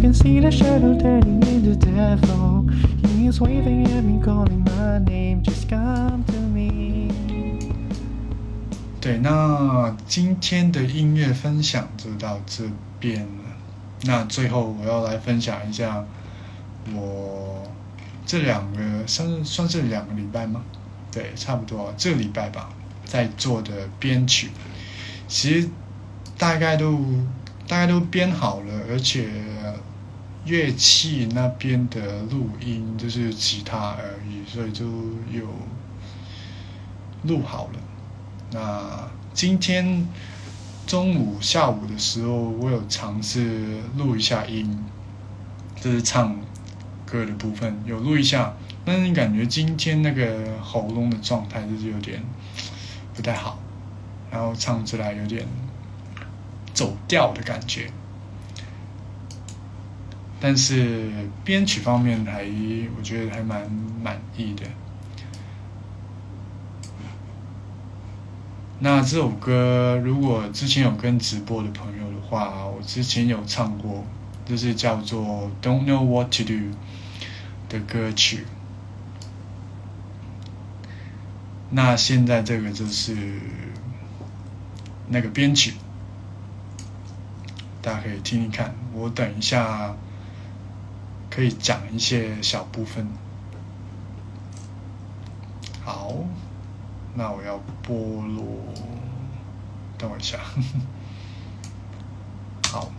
Can see the shadow turning into devil. He's waving at me, calling my name. Just come to me. 对，那今天的音乐分享就到这边了。那最后我要来分享一下我这两个算是算是两个礼拜吗？对，差不多这个礼拜吧，在做的编曲，其实大概都大概都编好了，而且乐器那边的录音就是吉他而已，所以就有录好了。那今天中午、下午的时候，我有尝试录一下音，就是唱歌的部分有录一下，但是感觉今天那个喉咙的状态就是有点不太好，然后唱出来有点走调的感觉。但是编曲方面还我觉得还蛮满意的。那这首歌如果之前有跟直播的朋友的话，我之前有唱过，就是叫做《Don't Know What to Do》的歌曲。那现在这个就是那个编曲，大家可以听听看。我等一下可以讲一些小部分。好。那我要剥落，等我一下，好。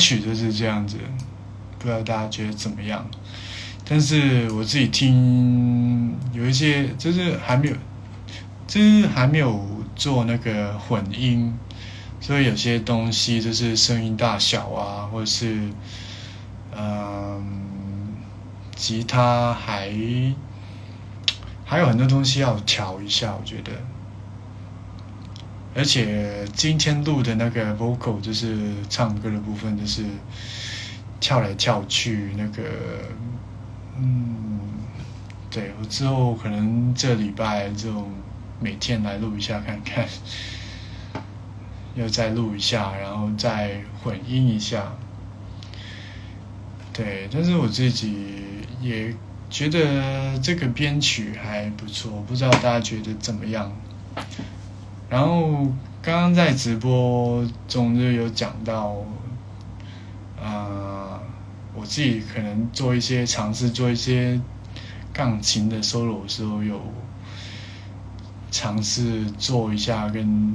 曲就是这样子，不知道大家觉得怎么样？但是我自己听有一些就是还没有，就是还没有做那个混音，所以有些东西就是声音大小啊，或者是嗯，吉他还还有很多东西要调一下，我觉得。而且今天录的那个 vocal 就是唱歌的部分，就是跳来跳去那个，嗯，对我之后可能这礼拜就每天来录一下看看，要再录一下，然后再混音一下，对，但是我自己也觉得这个编曲还不错，不知道大家觉得怎么样？然后刚刚在直播中就有讲到，呃，我自己可能做一些尝试，做一些钢琴的 solo 的时候，有尝试做一下跟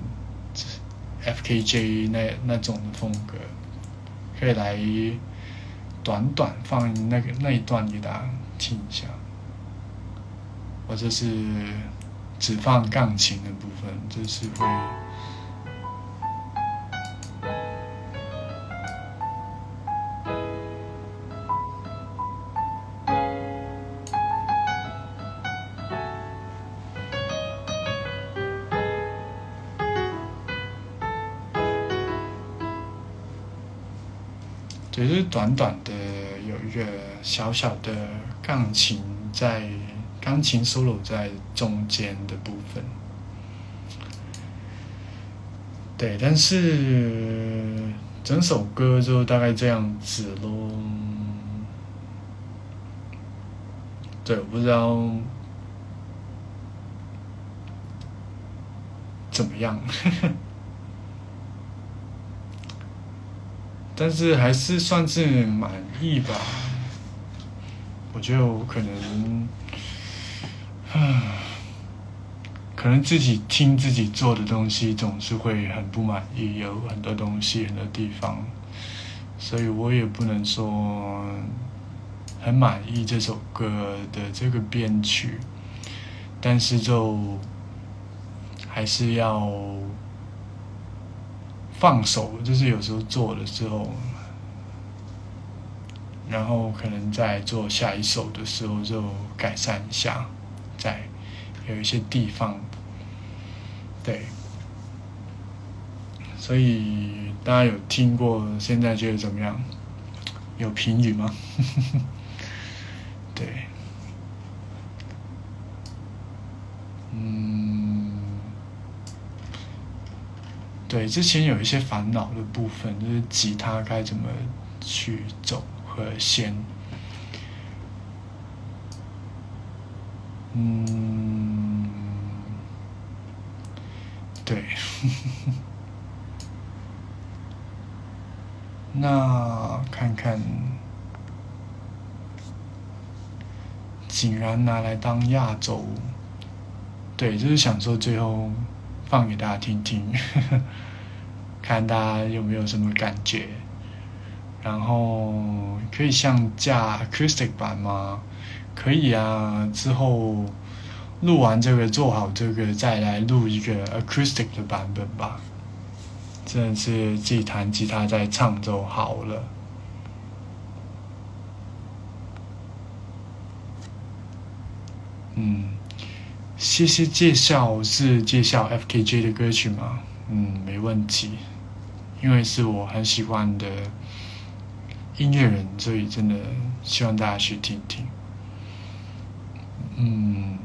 FKJ 那那种的风格，可以来短短放那个那一段给大家听一下，或者是。只放钢琴的部分，就是会。只是短短的有一个小小的钢琴在。钢琴 solo 在中间的部分，对，但是整首歌就大概这样子咯。对，我不知道怎么样，但是还是算是满意吧。我觉得我可能。嗯，可能自己听自己做的东西，总是会很不满意，有很多东西、很多地方，所以我也不能说很满意这首歌的这个编曲，但是就还是要放手，就是有时候做的时候，然后可能在做下一首的时候就改善一下。在有一些地方，对，所以大家有听过，现在觉得怎么样？有评语吗？对，嗯，对，之前有一些烦恼的部分，就是吉他该怎么去走和弦。嗯，对，那看看，竟然拿来当压轴，对，就是想说最后放给大家听听，看大家有没有什么感觉，然后可以像架 acoustic 版吗？可以啊，之后录完这个做好这个，再来录一个 acoustic 的版本吧。真的是自己弹吉他在唱就好了。嗯，谢谢介绍，是介绍 FKJ 的歌曲吗？嗯，没问题，因为是我很喜欢的音乐人，所以真的希望大家去听听。嗯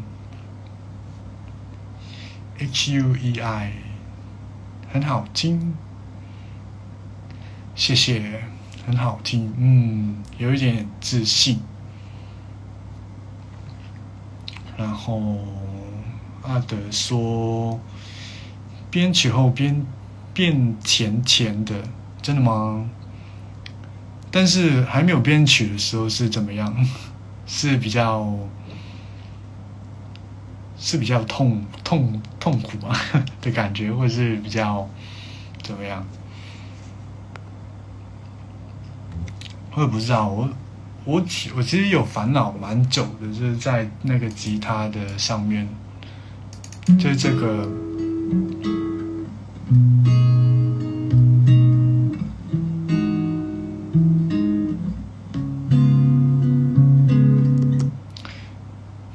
，H U E I，很好听，谢谢，很好听，嗯，有一点自信。然后阿德说，编曲后边变甜甜的，真的吗？但是还没有编曲的时候是怎么样？是比较。是比较痛痛痛苦嘛 的感觉，或是比较怎么样？我也不知道，我我其我其实有烦恼蛮久的，就是在那个吉他的上面，就是这个。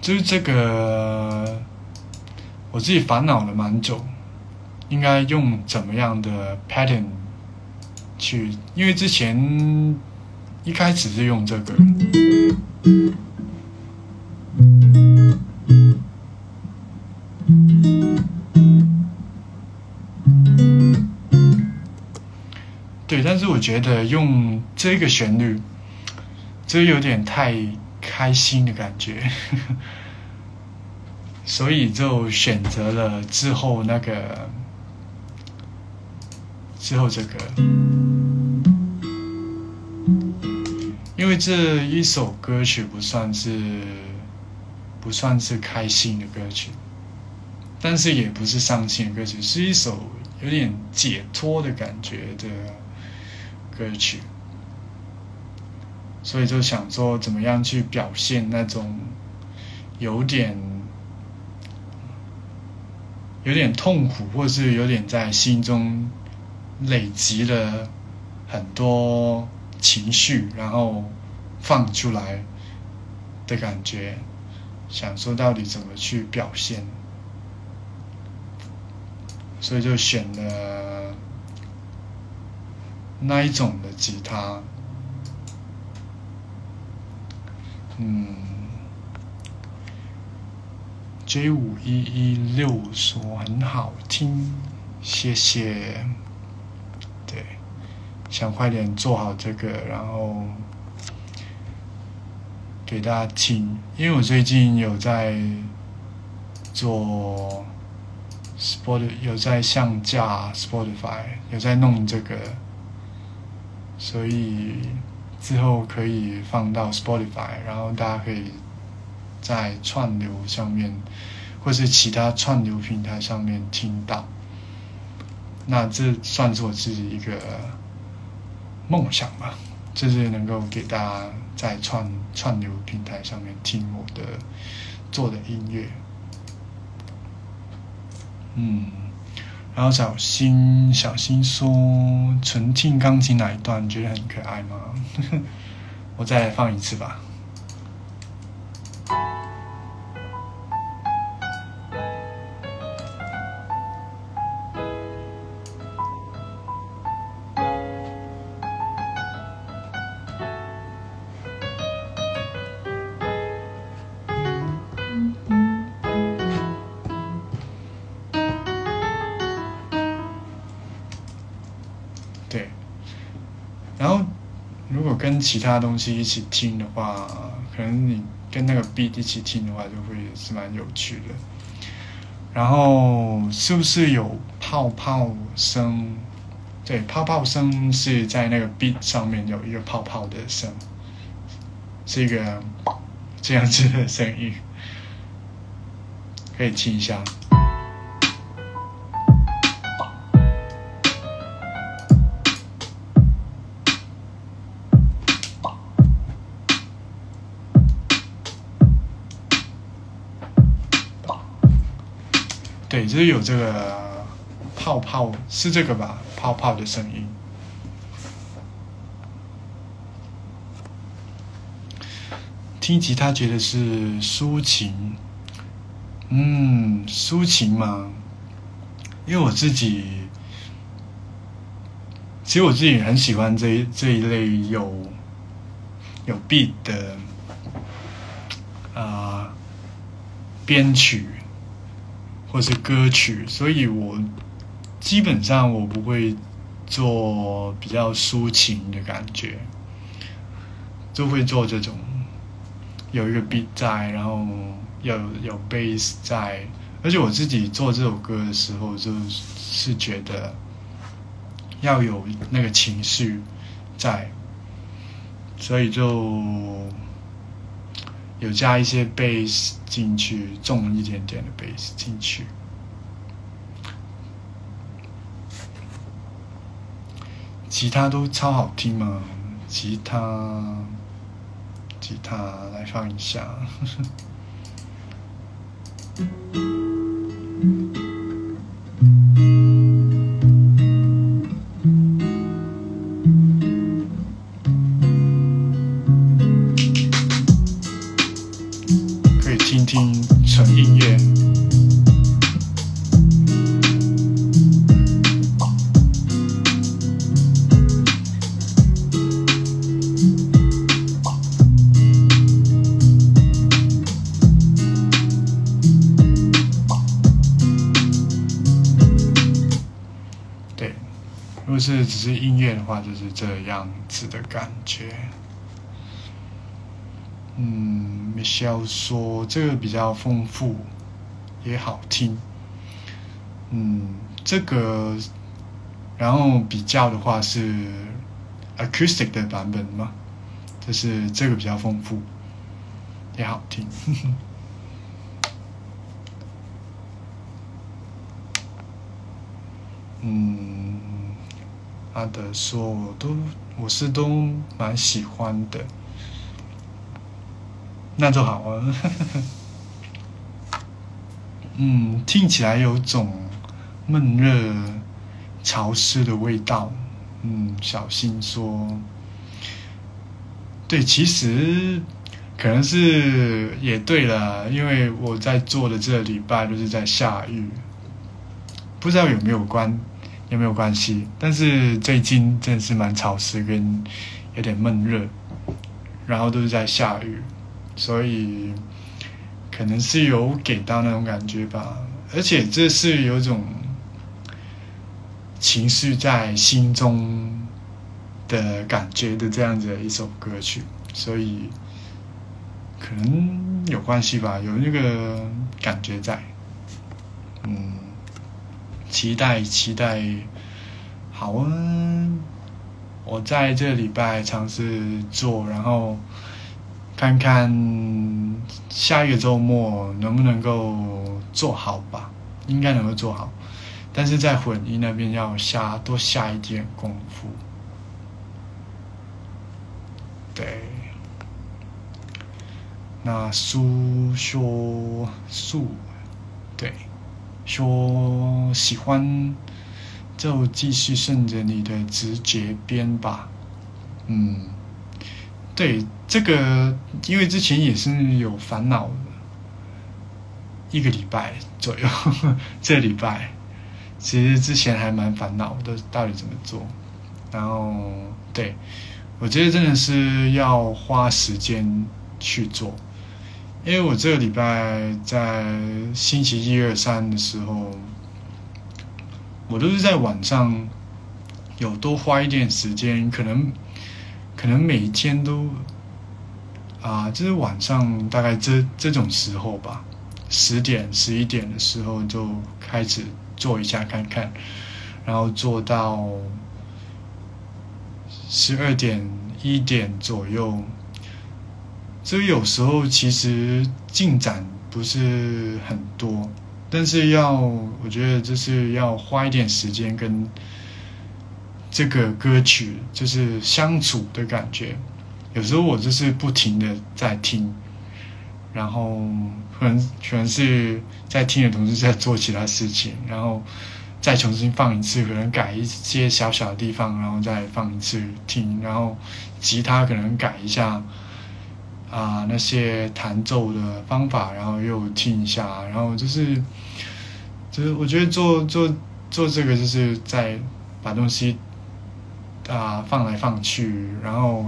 就是这个，自己烦恼了蛮久，应该用怎么样的 pattern 去？因为之前一开始是用这个，对，但是我觉得用这个旋律，这有点太。开心的感觉，所以就选择了之后那个，之后这个，因为这一首歌曲不算是不算是开心的歌曲，但是也不是伤心的歌曲，是一首有点解脱的感觉的歌曲。所以就想说，怎么样去表现那种有点有点痛苦，或是有点在心中累积了很多情绪，然后放出来的感觉。想说到底怎么去表现，所以就选了那一种的吉他。嗯，J 五一一六说很好听，谢谢。对，想快点做好这个，然后给大家听。因为我最近有在做 Spot，有在上架 Spotify，有在弄这个，所以。之后可以放到 Spotify，然后大家可以在串流上面，或是其他串流平台上面听到。那这算是我自己一个梦想吧，就是能够给大家在串串流平台上面听我的做的音乐。嗯。然后小新小新说：“纯听钢琴哪一段觉得很可爱吗？” 我再放一次吧。其他东西一起听的话，可能你跟那个 beat 一起听的话，就会是蛮有趣的。然后是不是有泡泡声？对，泡泡声是在那个 beat 上面有一个泡泡的声，是一个这样子的声音，可以听一下。对，就是有这个泡泡，是这个吧？泡泡的声音。听吉他觉得是抒情，嗯，抒情嘛。因为我自己，其实我自己很喜欢这一这一类有有 beat 的啊编曲。或是歌曲，所以我基本上我不会做比较抒情的感觉，就会做这种有一个 beat 在，然后有有 bass 在，而且我自己做这首歌的时候，就是觉得要有那个情绪在，所以就有加一些 bass。进去重一点点的 bass 进去，其他都超好听嘛，吉他，吉他来放一下。如果是只是音乐的话，就是这样子的感觉。嗯，Michelle 说这个比较丰富，也好听。嗯，这个，然后比较的话是 acoustic 的版本嘛，就是这个比较丰富，也好听。嗯，阿德说我都我是都蛮喜欢的。那就好啊。嗯，听起来有种闷热、潮湿的味道。嗯，小新说，对，其实可能是也对了，因为我在做的这个礼拜就是在下雨，不知道有没有关有没有关系。但是最近真的是蛮潮湿跟有点闷热，然后都是在下雨。所以可能是有给到那种感觉吧，而且这是有种情绪在心中的感觉的这样子的一首歌曲，所以可能有关系吧，有那个感觉在，嗯，期待期待，好啊，我在这礼拜尝试做，然后。看看下一个周末能不能够做好吧，应该能够做好，但是在混音那边要下多下一点功夫。对，那苏说苏，说喜欢就继续顺着你的直觉编吧，嗯。对这个，因为之前也是有烦恼，一个礼拜左右，这礼拜其实之前还蛮烦恼的，到底怎么做？然后，对我觉得真的是要花时间去做，因为我这个礼拜在星期一、二、三的时候，我都是在晚上有多花一点时间，可能。可能每天都啊，就是晚上大概这这种时候吧，十点十一点的时候就开始做一下看看，然后做到十二点一点左右。所以有时候其实进展不是很多，但是要我觉得就是要花一点时间跟。这个歌曲就是相处的感觉，有时候我就是不停的在听，然后可能可能是在听的同时在做其他事情，然后再重新放一次，可能改一些小小的地方，然后再放一次听，然后吉他可能改一下啊那些弹奏的方法，然后又听一下，然后就是就是我觉得做做做这个就是在把东西。啊，放来放去，然后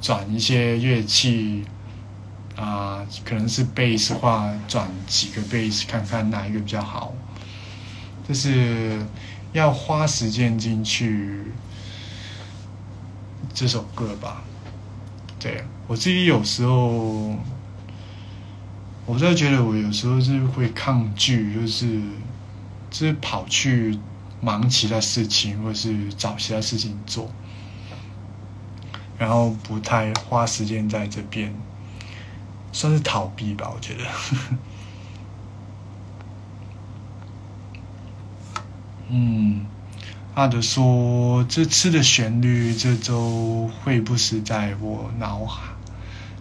转一些乐器，啊，可能是贝斯话，转几个贝斯，看看哪一个比较好。就是要花时间进去这首歌吧。对我自己有时候，我真的觉得我有时候是会抗拒，就是就是跑去。忙其他事情，或是找其他事情做，然后不太花时间在这边，算是逃避吧，我觉得。嗯，阿德说：“这次的旋律这周会不时在我脑海，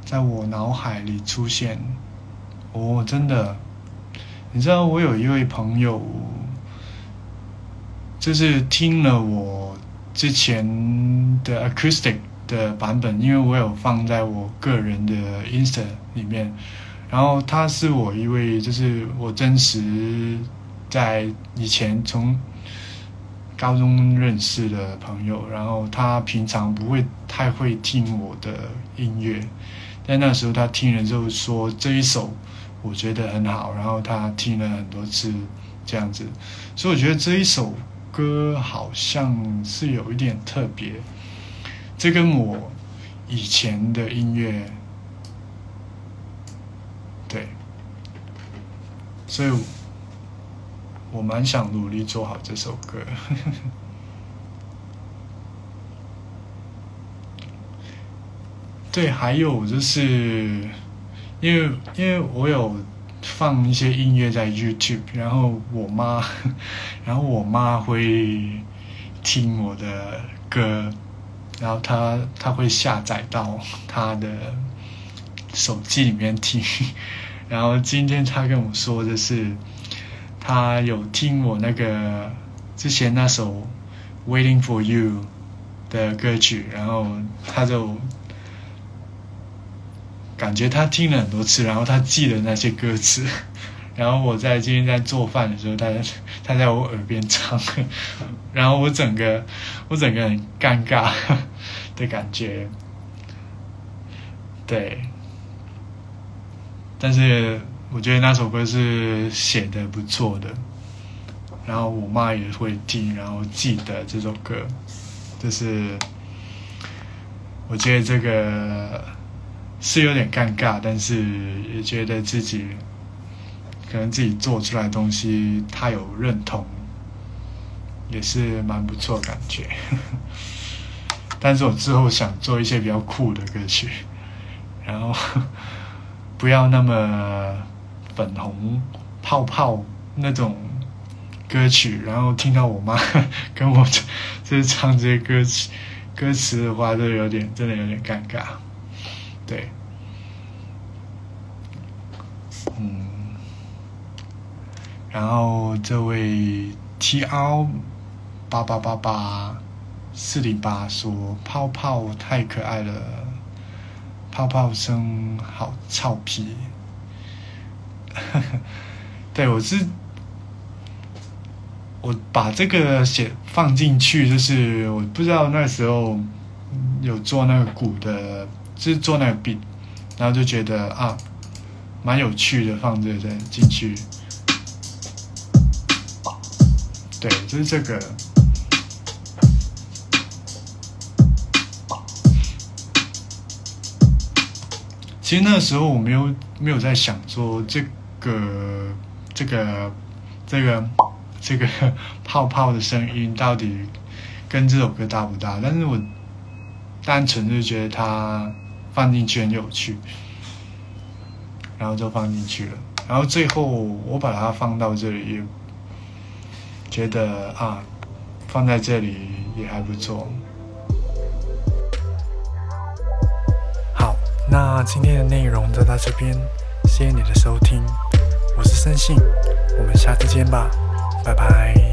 在我脑海里出现。”哦，真的，你知道我有一位朋友，就是听了我之前的 acoustic 的版本，因为我有放在我个人的 Insta 里面，然后他是我一位，就是我真实在以前从。高中认识的朋友，然后他平常不会太会听我的音乐，但那时候他听了之后说这一首我觉得很好，然后他听了很多次这样子，所以我觉得这一首歌好像是有一点特别，这跟我以前的音乐对，所以。我蛮想努力做好这首歌，对，还有就是，因为因为我有放一些音乐在 YouTube，然后我妈，然后我妈会听我的歌，然后她她会下载到她的手机里面听，然后今天她跟我说的是。他有听我那个之前那首《Waiting for You》的歌曲，然后他就感觉他听了很多次，然后他记得那些歌词，然后我在今天在做饭的时候，他他在我耳边唱，然后我整个我整个很尴尬 的感觉，对，但是。我觉得那首歌是写的不错的，然后我妈也会听，然后记得这首歌，就是我觉得这个是有点尴尬，但是也觉得自己可能自己做出来的东西他有认同，也是蛮不错感觉。但是我之后想做一些比较酷的歌曲，然后 不要那么。粉红泡泡那种歌曲，然后听到我妈 跟我就是唱这些歌词歌词的话，就有点真的有点尴尬。对，嗯，然后这位 T R 八八八八四零八说泡泡太可爱了，泡泡声好俏皮。对，我是我把这个写放进去，就是我不知道那时候有做那个鼓的，就是做那个笔然后就觉得啊，蛮有趣的，放这个进去。对，就是这个。其实那时候我没有没有在想说这。个这个这个这个 泡泡的声音到底跟这首歌搭不搭？但是我单纯就觉得它放进去很有趣，然后就放进去了。然后最后我把它放到这里，也觉得啊，放在这里也还不错。好，那今天的内容就到这边，谢谢你的收听。我是森信，我们下次见吧，拜拜。